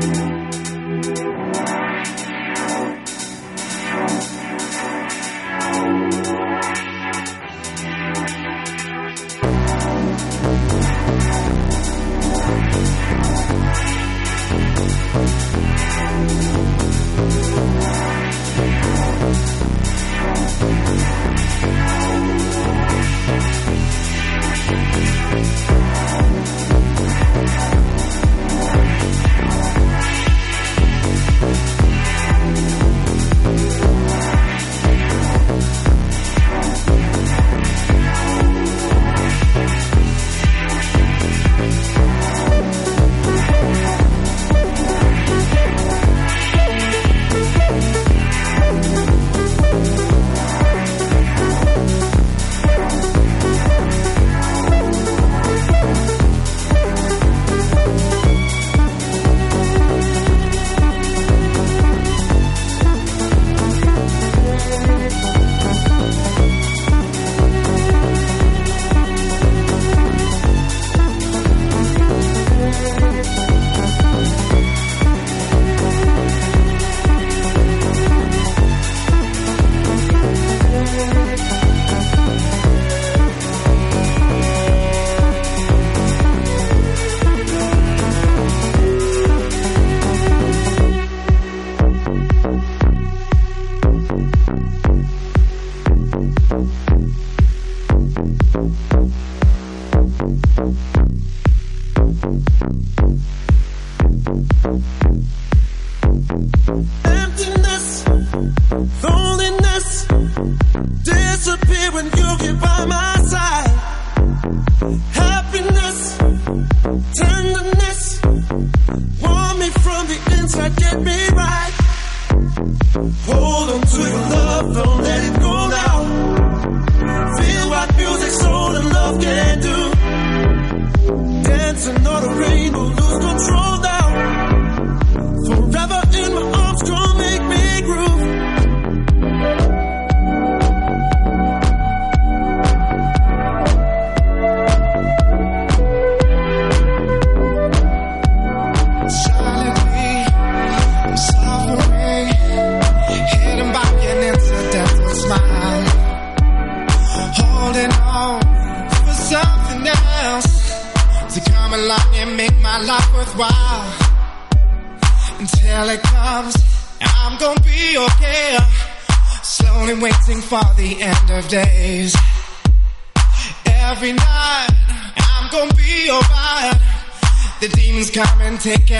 you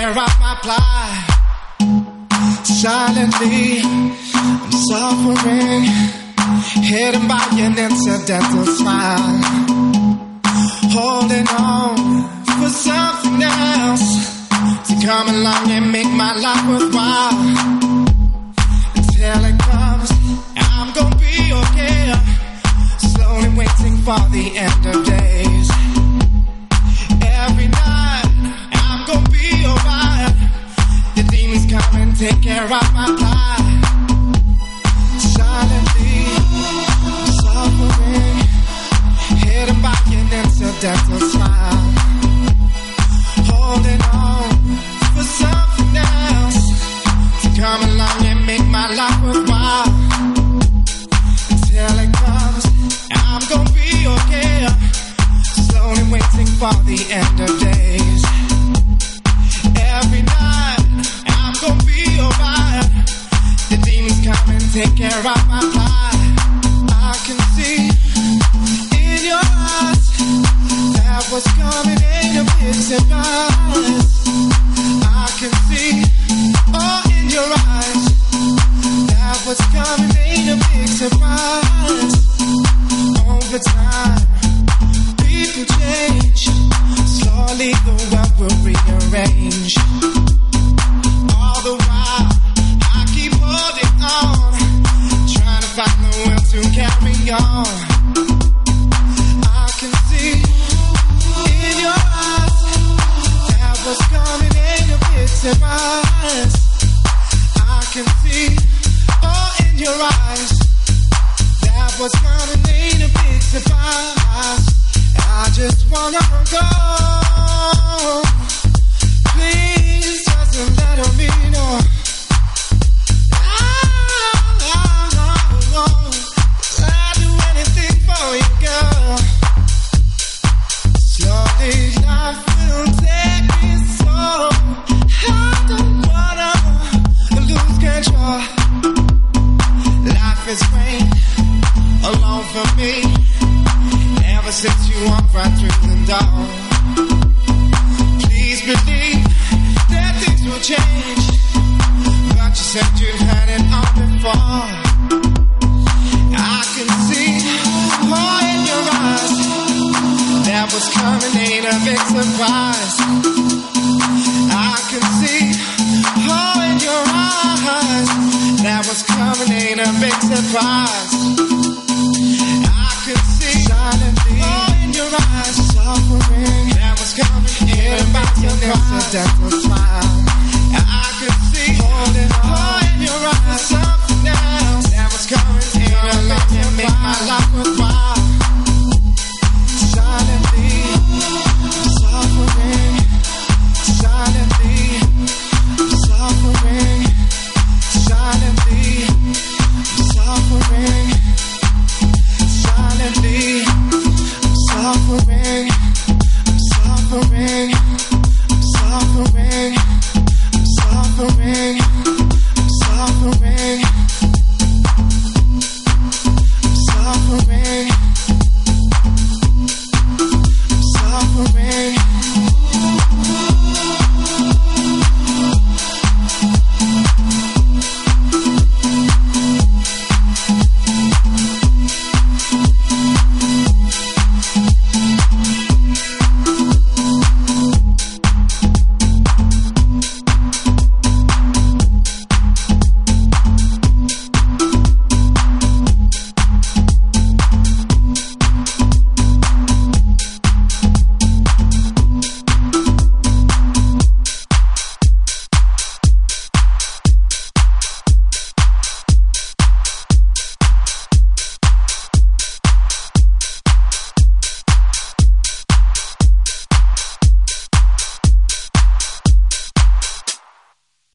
tear up my plight. Silently, I'm suffering, hidden by an incidental smile. Holding on for something else to come along and make my life worthwhile. Until it comes, I'm gonna be okay. Slowly waiting for the end of days. Every night. Your demons come and take care of my life. Silently, suffering, hidden by an incidental smile. Holding on for something else to come along and make my life worthwhile. Until it comes, I'm gonna be okay. Slowly waiting for the end of days. Demons come and take care of my. I can see in your eyes that what's coming ain't a. I can see oh, in your eyes that what's coming ain't a. Over time, people change. Slowly, the world will rearrange. gone. Please believe that things will change. But you said you had it all before. I can see all in your eyes. That was coming, ain't a big surprise. I can see all in your eyes. That was coming, ain't a big surprise. hear about your accidental smile.